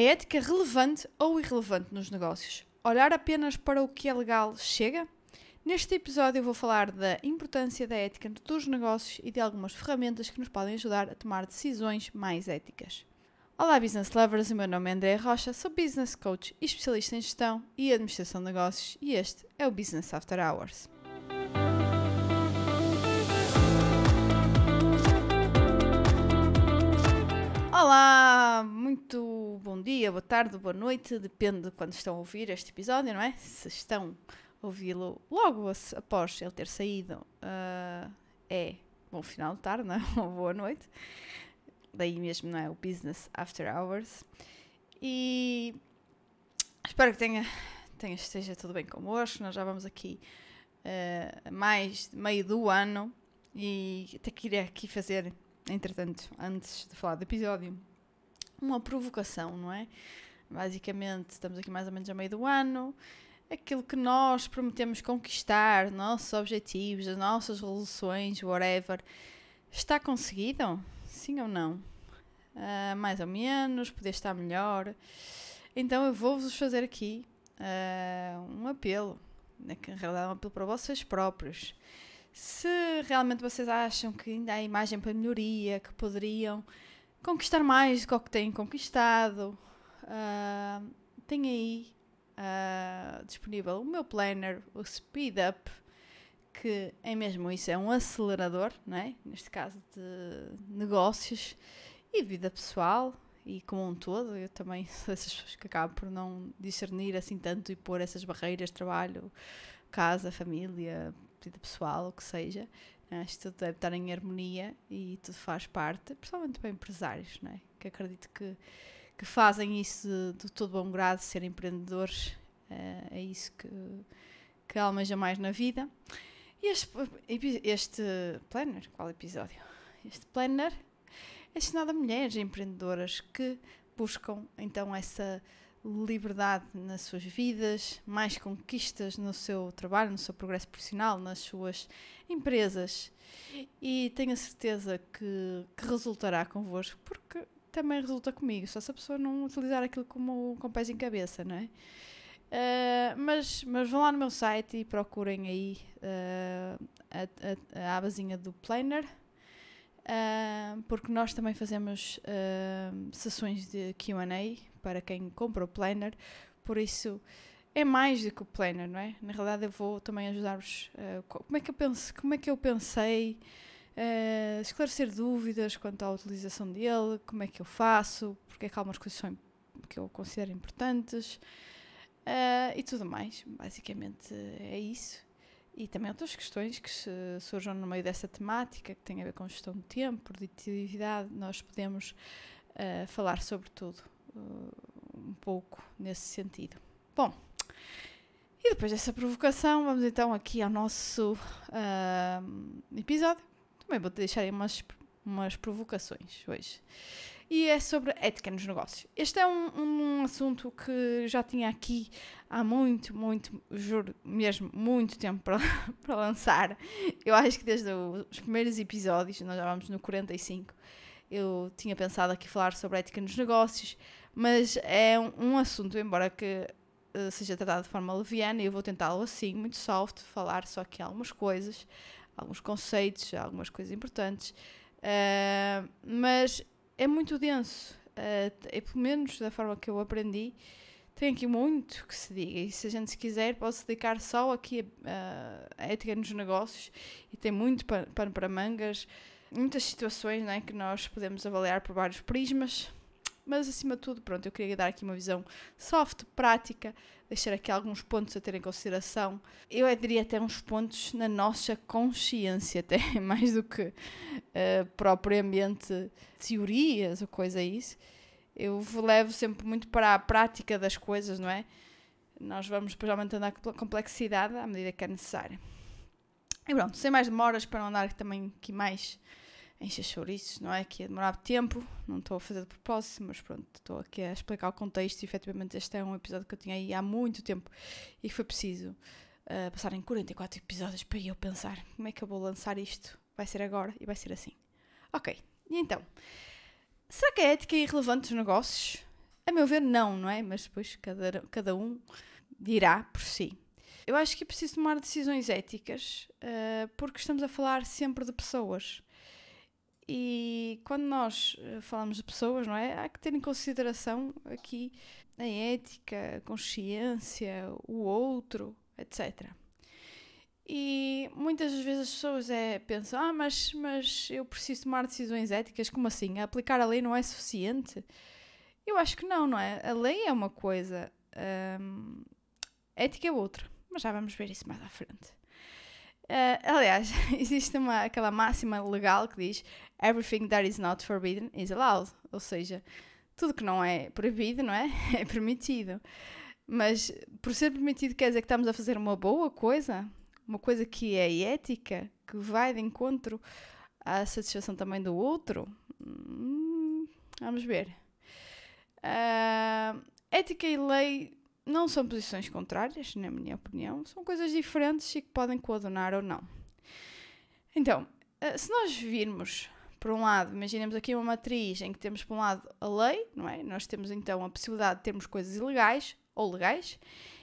É ética relevante ou irrelevante nos negócios? Olhar apenas para o que é legal chega? Neste episódio eu vou falar da importância da ética dos negócios e de algumas ferramentas que nos podem ajudar a tomar decisões mais éticas. Olá Business Lovers, o meu nome é André Rocha, sou Business Coach e especialista em gestão e administração de negócios e este é o Business After Hours. Olá, muito bom dia, boa tarde, boa noite, depende de quando estão a ouvir este episódio, não é? Se estão a ouvi-lo logo após ele ter saído, uh, é bom final de tarde, não é? Ou boa noite. Daí mesmo, não é? O Business After Hours. E espero que tenha, tenha esteja tudo bem convosco. Nós já vamos aqui uh, mais de meio do ano e até queria aqui fazer entretanto, antes de falar do episódio, uma provocação, não é? Basicamente, estamos aqui mais ou menos a meio do ano. Aquilo que nós prometemos conquistar, nossos objetivos, as nossas resoluções, whatever, está conseguido? Sim ou não? Uh, mais ou menos, poder estar melhor. Então eu vou-vos fazer aqui uh, um apelo, né, que em realidade é um apelo para vocês próprios. Se realmente vocês acham que ainda há imagem para melhoria, que poderiam conquistar mais do que o que têm conquistado, uh, tem aí uh, disponível o meu planner, o Speed Up, que é mesmo isso, é um acelerador, não é? neste caso de negócios e vida pessoal e como um todo. Eu também sou dessas pessoas que acabam por não discernir assim tanto e pôr essas barreiras, trabalho, casa, família, vida pessoal, o que seja. Acho que tudo deve estar em harmonia e tudo faz parte, principalmente para empresários, né? que acredito que, que fazem isso de, de todo bom grado, ser empreendedores, é, é isso que, que almeja mais na vida. E este, este planner, qual episódio? Este planner é destinado a mulheres empreendedoras que buscam então essa liberdade nas suas vidas, mais conquistas no seu trabalho, no seu progresso profissional, nas suas empresas. E tenho a certeza que, que resultará convosco, porque também resulta comigo, só se a pessoa não utilizar aquilo como com pés em cabeça, não é? Uh, mas, mas vão lá no meu site e procurem aí uh, a, a, a abazinha do Planner, uh, porque nós também fazemos sessões de QA para quem compra o planner, por isso é mais do que o planner, não é? Na realidade eu vou também ajudar-vos uh, como é que eu penso, como é que eu pensei, uh, esclarecer dúvidas quanto à utilização dele, como é que eu faço, porque é que há algumas coisas que eu considero importantes uh, e tudo mais. Basicamente é isso. E também outras questões que surjam no meio dessa temática, que têm a ver com gestão de tempo, produtividade, nós podemos falar sobre tudo um pouco nesse sentido. Bom, e depois dessa provocação, vamos então aqui ao nosso uh, episódio. Também vou deixar aí umas, umas provocações hoje. E é sobre ética nos negócios. Este é um, um assunto que já tinha aqui há muito, muito, juro mesmo, muito tempo para, para lançar. Eu acho que desde os primeiros episódios, nós já vamos no 45, eu tinha pensado aqui falar sobre ética nos negócios, mas é um, um assunto, embora que uh, seja tratado de forma leviana, e eu vou tentá-lo assim, muito soft, falar só aqui algumas coisas, alguns conceitos, algumas coisas importantes, uh, mas é muito denso, uh, é pelo menos da forma que eu aprendi, tem aqui muito que se diga, e se a gente se quiser, pode-se dedicar só aqui a, a ética nos negócios, e tem muito pano para mangas, muitas situações né, que nós podemos avaliar por vários prismas, mas acima de tudo, pronto, eu queria dar aqui uma visão soft, prática, deixar aqui alguns pontos a ter em consideração. Eu diria até uns pontos na nossa consciência, até mais do que uh, propriamente teorias ou coisa isso. Eu levo sempre muito para a prática das coisas, não é? Nós vamos depois aumentando a complexidade à medida que é necessário. E pronto, sem mais demoras, para não andar também aqui mais encher chouriços, não é? Que ia demorar tempo, não estou a fazer de propósito, mas pronto, estou aqui a explicar o contexto e efetivamente este é um episódio que eu tinha aí há muito tempo e foi preciso uh, passar em 44 episódios para eu pensar como é que eu vou lançar isto. Vai ser agora e vai ser assim. Ok, e então, será que a ética é irrelevante dos negócios? A meu ver, não, não é? Mas depois cada, cada um dirá por si. Eu acho que é preciso tomar decisões éticas uh, porque estamos a falar sempre de pessoas. E quando nós eh, falamos de pessoas, não é? Há que ter em consideração aqui a ética, a consciência, o outro, etc. E muitas vezes as pessoas é, pensam, ah, mas, mas eu preciso tomar decisões éticas, como assim? Aplicar a lei não é suficiente? Eu acho que não, não é? A lei é uma coisa, hum, ética é outra, mas já vamos ver isso mais à frente. Uh, aliás, existe uma, aquela máxima legal que diz Everything that is not forbidden is allowed. Ou seja, tudo que não é proibido, não é? É permitido. Mas por ser permitido quer dizer que estamos a fazer uma boa coisa? Uma coisa que é ética? Que vai de encontro à satisfação também do outro? Hum, vamos ver. Uh, ética e lei não são posições contrárias, na minha opinião, são coisas diferentes e que podem coadunar ou não. Então, eh, se nós virmos, por um lado, imaginemos aqui uma matriz em que temos, por um lado, a lei, não é? Nós temos então a possibilidade de termos coisas ilegais ou legais,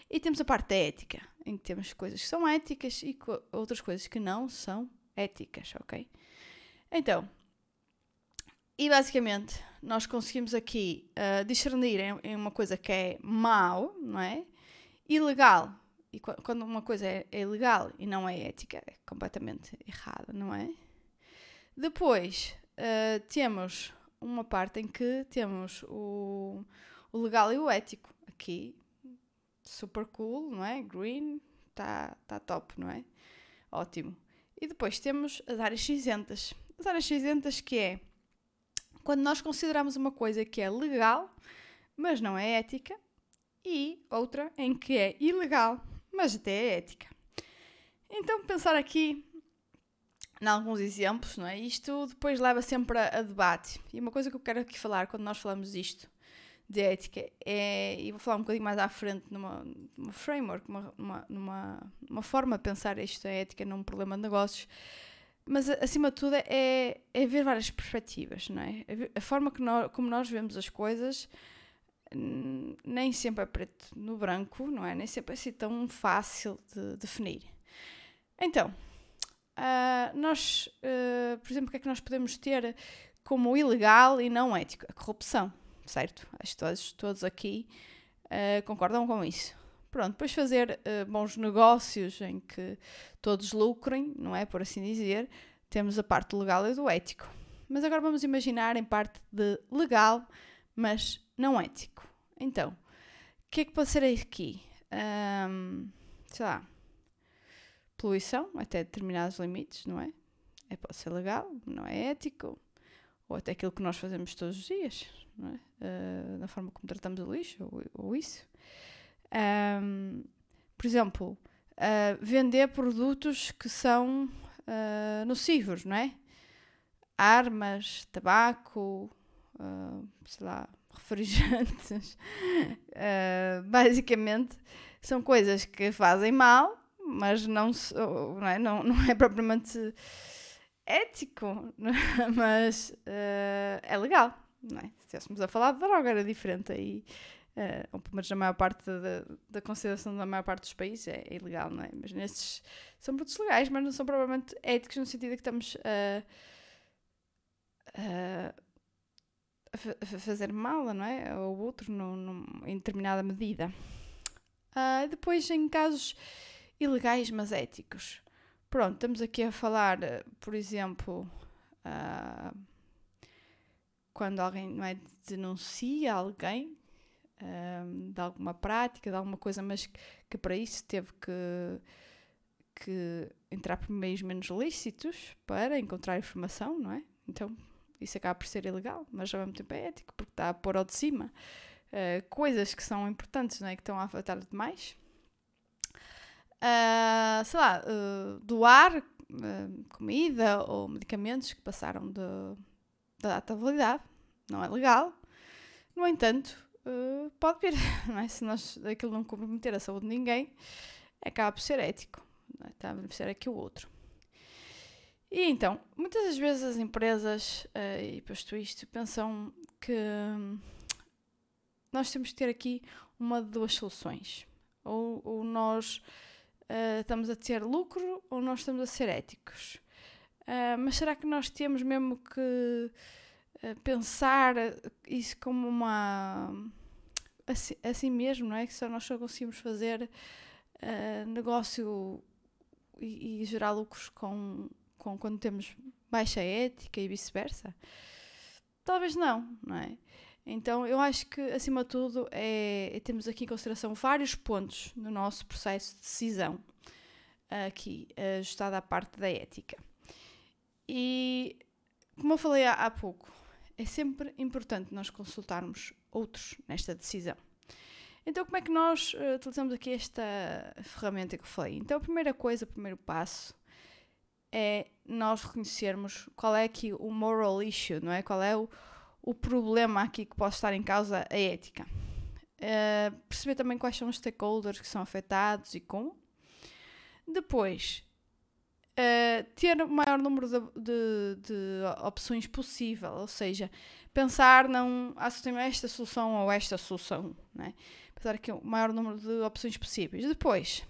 e temos a parte da ética, em que temos coisas que são éticas e co outras coisas que não são éticas, ok? Então, e basicamente, nós conseguimos aqui uh, discernir em, em, uma coisa que é mau, não é? Ilegal. E quando uma coisa é, é ilegal e não é ética, é completamente errada, não é? Depois, uh, temos uma parte em que temos o, o legal e o ético. Aqui, super cool, não é? Green, está tá top, não é? Ótimo. E depois temos as áreas cinzentas. As áreas cinzentas que é quando nós consideramos uma coisa que é legal, mas não é ética, e outra em que é ilegal, mas até é ética. Então, pensar aqui em alguns exemplos, não é? Isto depois leva sempre a, a, debate. E uma coisa que eu quero aqui falar quando nós falamos disto, de ética, é, e vou falar um bocadinho mais à frente numa, numa framework, numa, numa, numa forma de pensar isto, a ética num problema de negócios, mas acima de tudo é, é ver várias perspectivas, não é? A forma que nós, como nós vemos as coisas nem sempre é preto no branco, não é? Nem sempre é assim tão fácil de definir. Então, uh, nós, uh, por exemplo, o que é que nós podemos ter como ilegal e não ético? A corrupção, certo? Acho que todos, todos aqui uh, concordam com isso. Pronto, depois fazer bons negócios em que todos lucrem, não é? Por assim dizer, temos a parte legal e do ético. Mas agora vamos imaginar em parte de legal, mas não ético. Então, o que é que pode ser aqui? Um, sei lá, poluição até determinados limites, não é? é? Pode ser legal, não é ético, ou até aquilo que nós fazemos todos os dias, não é? Uh, na forma como tratamos o lixo, ou, ou isso. Um, por exemplo, uh, vender produtos que são uh, nocivos, não é? Armas, tabaco, sei lá, refrigerantes. basicamente, são coisas que fazem mal, mas não, não, é, não, não é propriamente ético, mas é legal. Não é? Se estivéssemos a falar de droga, era diferente aí uh, ou pelo menos na maior parte da, da consideração da maior parte dos países, é, é, ilegal, não é? Mas nestes são produtos legais, mas não são provavelmente éticos no sentido de que estamos a, fazer mal, não é? Ao outro no, no, em determinada medida. Uh, depois, em casos ilegais, mas éticos. Pronto, estamos aqui a falar, por exemplo, uh, quando alguém não é, denuncia alguém um, de alguma prática, de alguma coisa, mas que, que para isso teve que, que entrar por meios menos lícitos para encontrar informação, não é? Então isso acaba por ser ilegal, mas ao mesmo tempo é ético, porque está a pôr ao de cima uh, coisas que são importantes, não é? Que estão a afetar demais. Uh, sei lá, uh, doar comida ou medicamentos que passaram de, da data de validade, não é legal. No entanto, uh, pode vir, não é? Se nós, aquilo não comprometer a saúde de ninguém, acaba por ser ético, é? está a beneficiar aqui o outro. E então, muitas das vezes as empresas, uh, e posto isto, pensam que nós temos que ter aqui uma de duas soluções. Ou, ou nós uh, estamos a ter lucro ou nós estamos a ser éticos. Uh, mas será que nós temos mesmo que uh, pensar isso como uma. Assim, assim, mesmo, não é? Que só nós só conseguimos fazer negócio e, e, gerar lucros com, com quando temos baixa ética e vice-versa? Talvez não, não é? Então, eu acho que, acima de tudo, é, é, temos aqui em consideração vários pontos no nosso processo de decisão, aqui, ajustado à parte da ética. E, como eu falei há, há pouco, é sempre importante nós consultarmos outros nesta decisão. Então, como é que nós uh, utilizamos aqui esta ferramenta que eu falei? Então, a primeira coisa, o primeiro passo é nós reconhecermos qual é aqui o moral issue, não é? Qual é o, o problema aqui que pode estar em causa a ética. Uh, perceber também quais são os stakeholders que são afetados e como. Depois, uh, ter o maior número de, de, de, opções possível, ou seja, pensar não ah, se esta solução ou esta solução, né? pensar aqui o maior número de opções possíveis. Depois,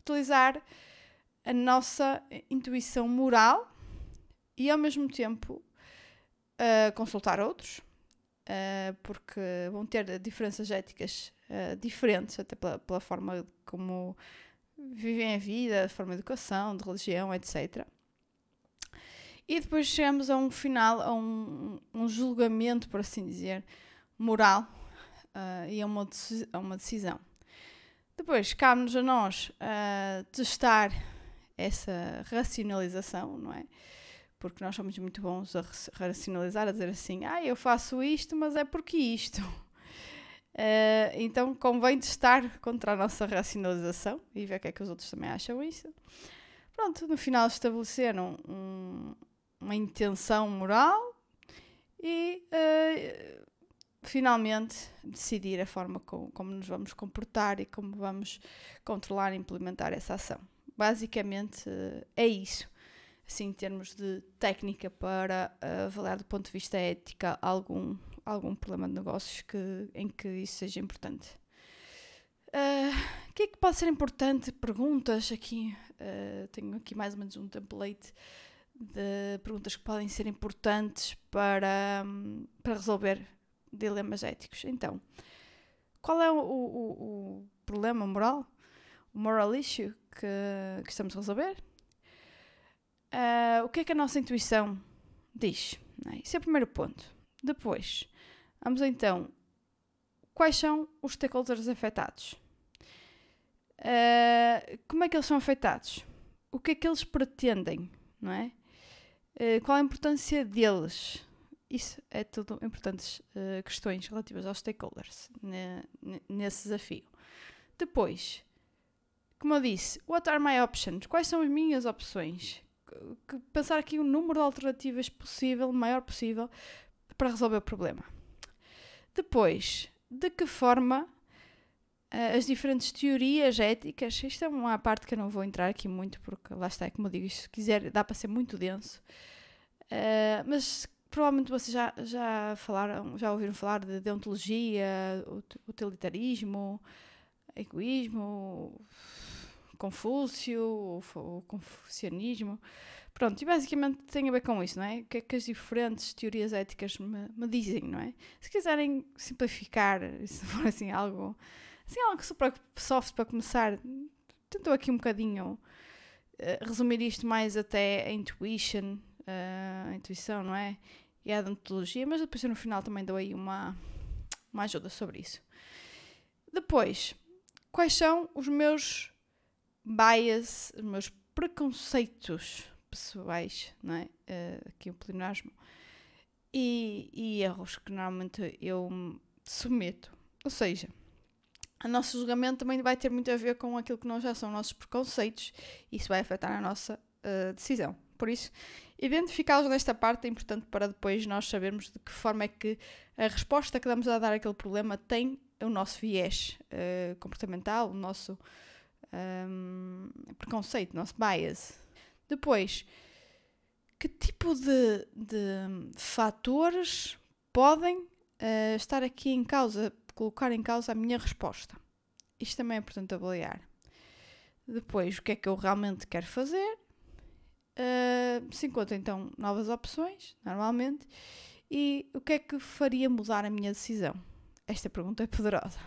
utilizar a nossa intuição moral e ao mesmo tempo uh, consultar outros, uh, porque vão ter diferenças éticas uh, diferentes, até pela, pela, forma como vivem a vida, forma de educação, de religião, etc. E depois chegamos a um final, a um, um julgamento, por assim dizer, moral e a uma, a uma decisão. Depois, cabe-nos a nós testar essa racionalização, não é? Porque nós somos muito bons a racionalizar, a dizer assim, ah, eu faço isto, mas é porque isto. Uh, então convém testar contra a nossa racionalização e ver o que é que os outros também acham isso. Pronto, no final estabeleceram um, uma intenção moral e uh, finalmente decidir a forma com, como nos vamos comportar e como vamos controlar e implementar essa ação. Basicamente uh, é isso assim, em termos de técnica para uh, avaliar do ponto de vista ética algum, algum problema de negócios que, em que isso seja importante. Uh, o que é que pode ser importante? Perguntas aqui. Uh, tenho aqui mais ou menos um template de perguntas que podem ser importantes para, para resolver dilemas éticos. Então, qual é o, o, o problema moral? O moral issue que, que estamos a resolver? Uh, o que é que a nossa intuição diz? É? É o primeiro ponto. Depois, vamos então. Quais são os stakeholders afetados? Uh, como é que eles são afetados? O que é que eles pretendem? Não é? Uh, qual a importância deles? Isso é tudo importantes uh, questões relativas aos stakeholders nesse desafio. Depois, como eu disse, what are my options? Quais são as minhas opções? Que pensar aqui o número de alternativas possível, maior possível, para resolver o problema. Depois, de que forma uh, as diferentes teorias éticas, isto é uma parte que eu não vou entrar aqui muito, porque lá está, como eu digo, se quiser dá para ser muito denso, uh, mas provavelmente vocês já, já falaram, já ouviram falar de deontologia, utilitarismo, egoísmo, Confúcio, o confucianismo. Pronto, e basicamente tem a ver com isso, não é? O que é que as diferentes teorias éticas me, me dizem, não é? Se quiserem simplificar, se for assim algo, assim algo super soft para começar, tentou aqui um bocadinho uh, resumir isto mais até a intuition, uh, a intuição, não é? E a odontologia, mas depois no final também dou aí uma, uma ajuda sobre isso. Depois, quais são os meus bias, os meus preconceitos pessoais, não é? Uh, aqui o pleonasmo, e, e, erros que normalmente eu submeto. Ou seja, o nosso julgamento também vai ter muito a ver com aquilo que nós já são nossos preconceitos, isso vai afetar a nossa uh, decisão. Por isso, identificá-los nesta parte é importante para depois nós sabermos de que forma é que a resposta que damos a dar àquele problema tem o nosso viés uh, comportamental, o nosso um, preconceito, nosso bias. Depois, que tipo de, de fatores podem uh, estar aqui em causa colocar em causa a minha resposta. Isto também é importante avaliar. Depois, o que é que eu realmente quero fazer? Uh, se encontra então novas opções, normalmente, e o que é que faria mudar a minha decisão? Esta pergunta é poderosa.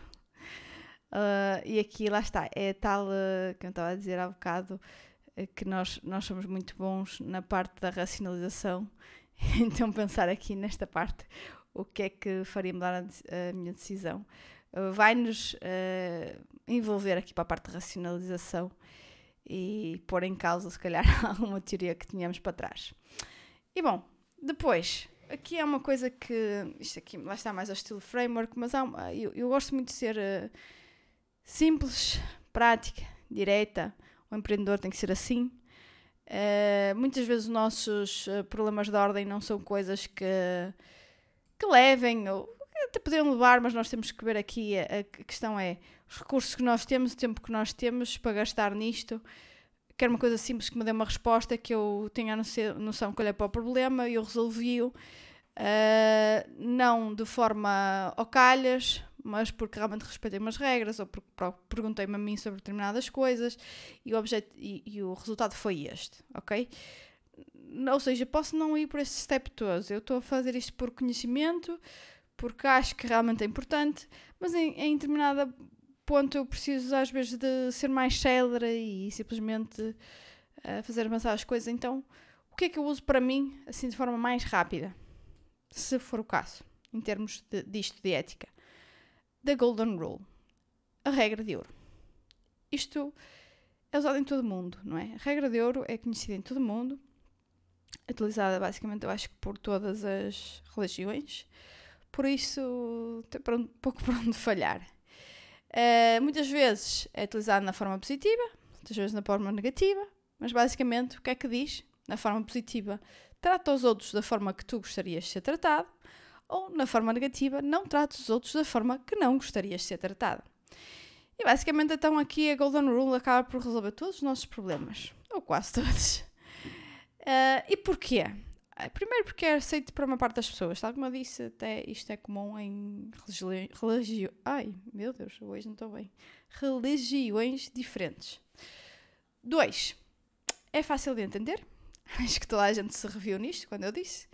Uh, e aqui, lá está, é tal uh, que eu estava a dizer há bocado, que nós, nós somos muito bons na parte da racionalização, então pensar aqui nesta parte, o que é que faria mudar a, a minha decisão, vai-nos envolver aqui para a parte de racionalização e pôr em causa, se calhar, alguma teoria que tínhamos para trás. E bom, depois, aqui é uma coisa que, isto aqui lá está mais ao estilo framework, mas há, eu, eu gosto muito de ser simples, prática, direta, o empreendedor tem que ser assim. Uh, muitas vezes os nossos uh, problemas de ordem não são coisas que, que levem, ou até poderiam levar, mas nós temos que ver aqui, a, a questão é, os recursos que nós temos, o tempo que nós temos para gastar nisto, quero uma coisa simples que me dê uma resposta, que eu tenha a noção que olhei para o problema e eu resolvi-o, uh, não de forma ao calhas, mas porque realmente respeitei umas regras ou porque perguntei-me a mim sobre determinadas coisas e o, objeto, e, e, o resultado foi este, ok? Ou seja, posso não ir por esse step todo. Eu estou a fazer isto por conhecimento, porque acho que realmente é importante, mas em, em determinado ponto eu preciso às vezes de ser mais célere e simplesmente uh, fazer avançar as coisas. Então, o que é que eu uso para mim, assim de forma mais rápida? Se for o caso, em termos de, disto de ética da Golden Rule, a regra de ouro. Isto é usado em todo o mundo, não é? A regra de ouro é conhecida em todo o mundo, utilizada basicamente, eu acho que por todas as religiões, por isso tem pouco para onde falhar. Uh, muitas vezes é utilizado na forma positiva, muitas vezes na forma negativa, mas basicamente o que é que diz? Na forma positiva, trata os outros da forma que tu gostarias de ser tratado, ou, na forma negativa, não trates os outros da forma que não gostarias de ser tratado. E basicamente, então, aqui a Golden Rule acaba por resolver todos os nossos problemas, ou quase todos. Uh, e porquê? Ah, primeiro porque é aceito para uma parte das pessoas, tal como eu disse, até isto é comum em religiões. Ai, meu Deus, hoje não estou bem. Religiões diferentes. Dois, é fácil de entender. Acho que toda a gente se reviu nisto quando eu disse.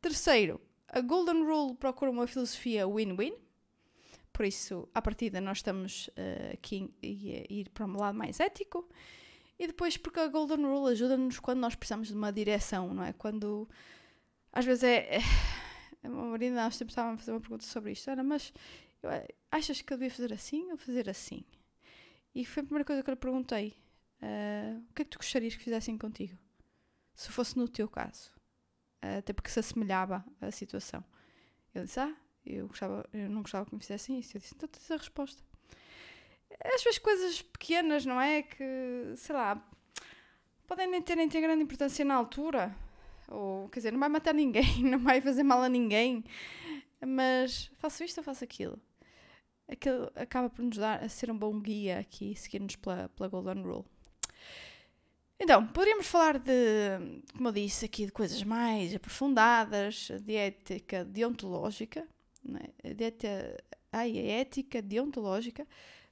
Terceiro, a Golden Rule procura uma filosofia win-win, por isso, à partida, nós estamos uh, aqui a ir para um lado mais ético. E depois, porque a Golden Rule ajuda-nos quando nós precisamos de uma direção, não é? Quando. Às vezes é. é a marido, nós sempre estávamos a fazer uma pergunta sobre isto. Era, mas achas que eu devia fazer assim ou fazer assim? E foi a primeira coisa que eu lhe perguntei. Uh, o que é que tu gostarias que fizessem contigo? Se fosse no teu caso até porque se assemelhava à situação. Ele disse: Ah, eu, gostava, eu não gostava que me fizessem isso. Eu disse: Então tens a resposta. Às vezes coisas pequenas, não é? Que, sei lá, podem nem ter, nem ter grande importância na altura. Ou, quer dizer, não vai matar ninguém, não vai fazer mal a ninguém. Mas faço isto ou faço aquilo. Aquilo acaba por nos dar a ser um bom guia aqui, seguir-nos pela, pela Golden Rule. Então, poderíamos falar de, como eu disse aqui, de coisas mais aprofundadas, de ética deontológica, é? de ética, ai, a ética deontológica.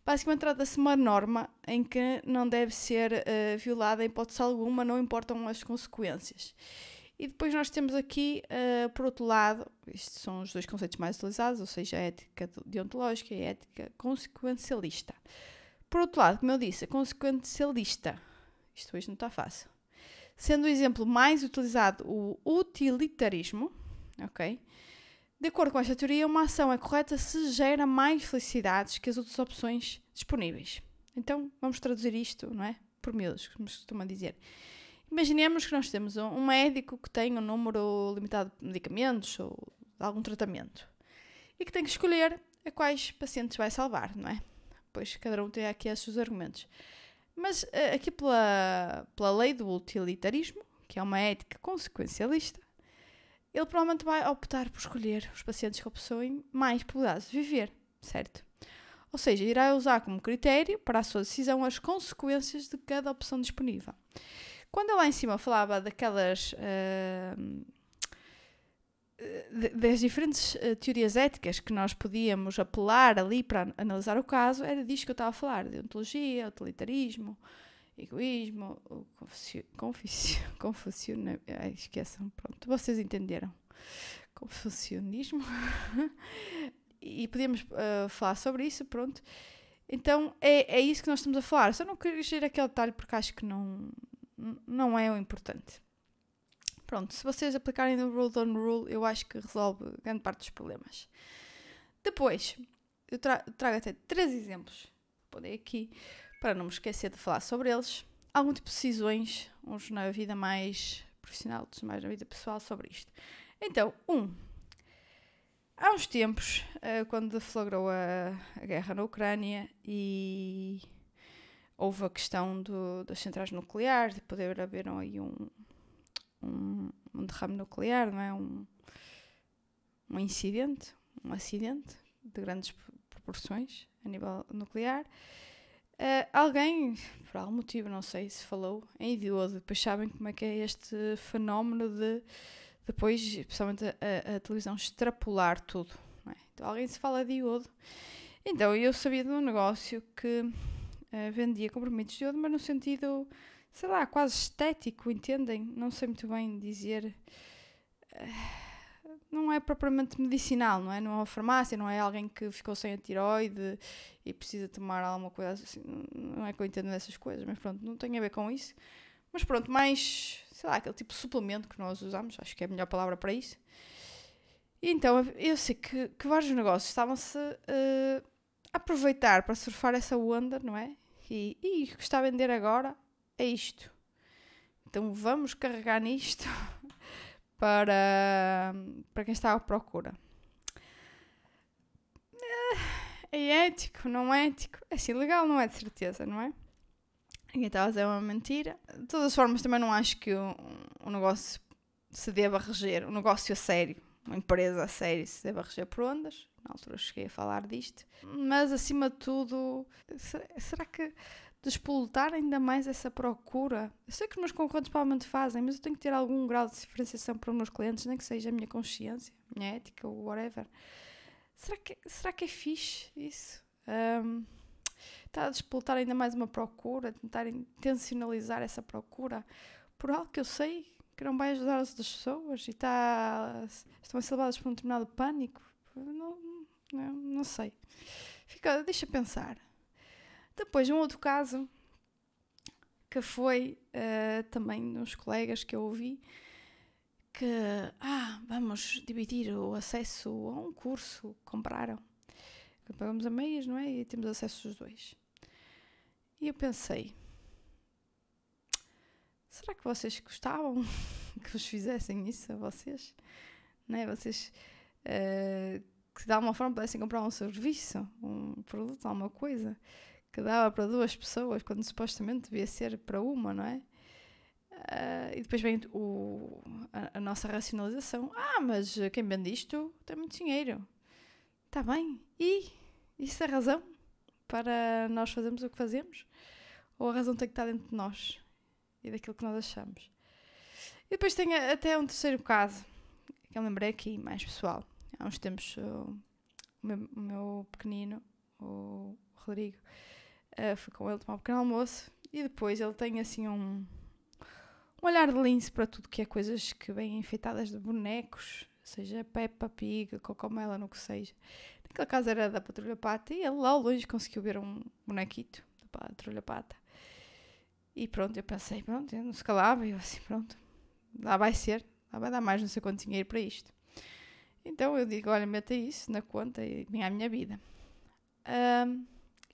Basicamente trata-se de uma norma em que não deve ser uh, violada em hipótese alguma, não importam as consequências. E depois nós temos aqui, uh, por outro lado, estes são os dois conceitos mais utilizados, ou seja, a ética deontológica e a ética consequencialista. Por outro lado, como eu disse, a consequencialista isto hoje não está fácil. Sendo o exemplo mais utilizado o utilitarismo, ok? De acordo com esta teoria, uma ação é correta se gera mais felicidades que as outras opções disponíveis. Então, vamos traduzir isto, não é? Por miúdos, como se costuma dizer. Imaginemos que nós temos um médico que tem um número limitado de medicamentos ou de algum tratamento e que tem que escolher a quais pacientes vai salvar, não é? Pois cada um tem aqui esses argumentos. Mas uh, aqui pela, pela lei do utilitarismo, que é uma ética consequencialista, ele provavelmente vai optar por escolher os pacientes que possuem mais probabilidades de viver, certo? Ou seja, irá usar como critério para a sua decisão as consequências de cada opção disponível. Quando eu lá em cima falava daquelas. Uh, das diferentes uh, teorias éticas que nós podíamos apelar ali para analisar o caso, era disto que eu estava a falar: de ontologia, utilitarismo, egoísmo, confucio, confucio, ai, esqueçam, pronto, vocês entenderam. Confucionismo. e podíamos uh, falar sobre isso, pronto. Então é, é isso que nós estamos a falar. Só não queria ir aquele detalhe porque acho que não, não é o importante. Pronto, se vocês aplicarem o Rule Don't Rule, eu acho que resolve grande parte dos problemas. Depois, eu tra trago até três exemplos, podem aqui, para não me esquecer de falar sobre eles. Algum tipo de decisões, uns na vida mais profissional, outros mais na vida pessoal, sobre isto. Então, um, há uns tempos, uh, quando deflagrou a, guerra na Ucrânia e houve a questão do, das centrais nucleares, de poder haver aí um, um, um derrame nuclear, não é? Um, um incidente, um acidente de grandes proporções a nível nuclear. Uh, alguém, por algum motivo, não sei se falou, em idiodo, depois sabem como é que é este fenómeno de depois, especialmente a, a televisão, extrapolar tudo. É? Então alguém se fala de iodo. Então eu sabia de um negócio que uh, vendia comprimidos de iodo, mas no sentido sei lá, quase estético, entendem? Não sei muito bem dizer. Não é propriamente medicinal, não é? Não é uma farmácia, não é alguém que ficou sem a tiroide e precisa tomar alguma coisa assim. Não é que eu entendo dessas coisas, mas pronto, não tem a ver com isso. Mas pronto, mais, sei lá, aquele tipo de suplemento que nós usamos, acho que é a melhor palavra para isso. E então eu sei que, que vários negócios estavam-se uh, a aproveitar para surfar essa onda, não é? E, e que está a vender agora é isto. Então vamos carregar nisto para, para quem está à procura. É ético, não é ético? É assim, legal não é de certeza, não é? Ninguém está a fazer uma mentira. De todas as formas, também não acho que o, o negócio se deva reger, um negócio a sério, uma empresa a sério se deva reger por ondas. Na altura cheguei a falar disto. Mas, acima de tudo, será que despolutar ainda mais essa procura. Eu sei que os meus concorrentes provavelmente fazem, mas eu tenho que ter algum grau de diferenciação para os meus clientes, nem que seja a minha consciência, a minha ética ou whatever. Será que, será que é fixe isso? Um, está a despolutar ainda mais uma procura, tentar intencionalizar essa procura por algo que eu sei que não vai ajudar as outras pessoas e está, estão levadas por um determinado pânico. Não, não, não sei. Fica, deixa pensar. Depois, um outro caso que foi uh, também de uns colegas que eu ouvi que, ah, vamos dividir o acesso a um curso, compraram. Pagamos a meias, não é? E temos acesso os dois. E eu pensei, será que vocês gostavam que vos fizessem isso a vocês? Não é? Vocês uh, que de alguma forma pudessem comprar um serviço, um produto, alguma coisa que dava para duas pessoas, quando supostamente devia ser para uma, não é? Uh, e depois vem o, a, a, nossa racionalização. Ah, mas quem vende isto tem muito dinheiro. Está bem. E isso é razão para nós fazermos o que fazemos? Ou a razão tem que estar dentro de nós e daquilo que nós achamos? E depois tem até um terceiro caso, que eu lembrei aqui, mais pessoal. Há uns tempos, o, o, meu, o meu pequenino, o Rodrigo, Uh, fui com ele tomar um pequeno almoço e depois ele tem assim um, um olhar de lince para tudo que é coisas que vêm enfeitadas de bonecos, seja Peppa Pig, Cocomela, no que seja. Naquela casa era da Patrulha Pata e ele lá ao longe conseguiu ver um bonequito da Patrulha Pata. E pronto, eu pensei, pronto, eu não se calava, e eu assim, pronto, lá vai ser, lá vai dar mais não sei quanto dinheiro para isto. Então eu digo, olha, meta isso na conta e vem à minha vida. Um,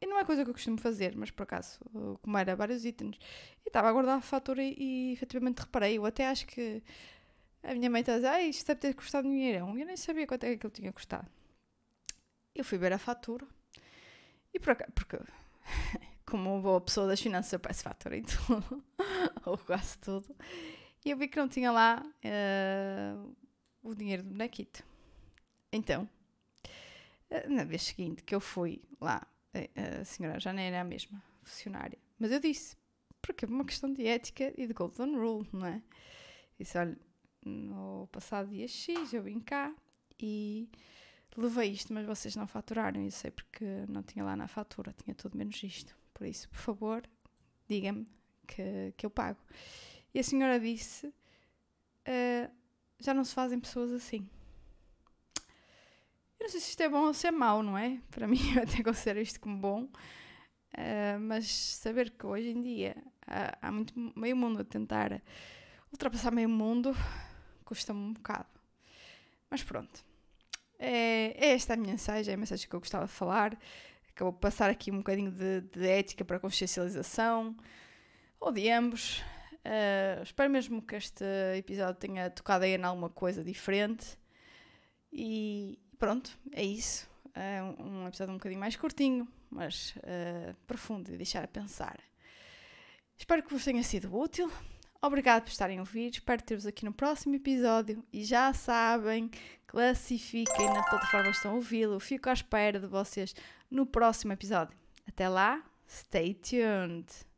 e não é coisa que eu costumo fazer, mas por acaso, como era vários itens, e estava a guardar a fatura e, e efetivamente reparei. Eu até acho que a minha mãe está a dizer, ah, isto deve ter custado dinheiro. Eu nem sabia quanto é que aquilo tinha custado. Eu fui ver a fatura e por acaso, porque como boa pessoa das finanças eu peço fatura em tudo, ou quase tudo, e eu vi que não tinha lá uh, o dinheiro do bonequito. Então, eh, na vez seguinte que eu fui lá a senhora já nem era a mesma funcionária. Mas eu disse, porque é uma questão de ética e de golden rule, não é? Disse, olha, no passado dia X, eu vim cá e levei isto, mas vocês não faturaram, eu sei porque não tinha lá na fatura, tinha tudo menos isto. Por isso, por favor, diga-me que, que eu pago. E a senhora disse: uh, já não se fazem pessoas assim. Eu não sei se isto é bom ou se é mau, não é? Para mim, eu até considero isto como bom. Uh, mas saber que hoje em dia há, muito, meio mundo a tentar ultrapassar meio mundo custa-me um bocado. Mas pronto. É, é, esta a minha mensagem, é a mensagem que eu gostava de falar. Acabou de passar aqui um bocadinho de, de ética para consciencialização, ou de ambos. Uh, espero mesmo que este episódio tenha tocado aí em alguma coisa diferente. E pronto, é isso. É um, episódio um bocadinho mais curtinho, mas uh, profundo e deixar a pensar. Espero que vos tenha sido útil. Obrigado por estarem a ouvir. Espero ter-vos aqui no próximo episódio. E já sabem, classifiquem na plataforma que estão a ouvi-lo. Fico à espera de vocês no próximo episódio. Até lá, stay tuned!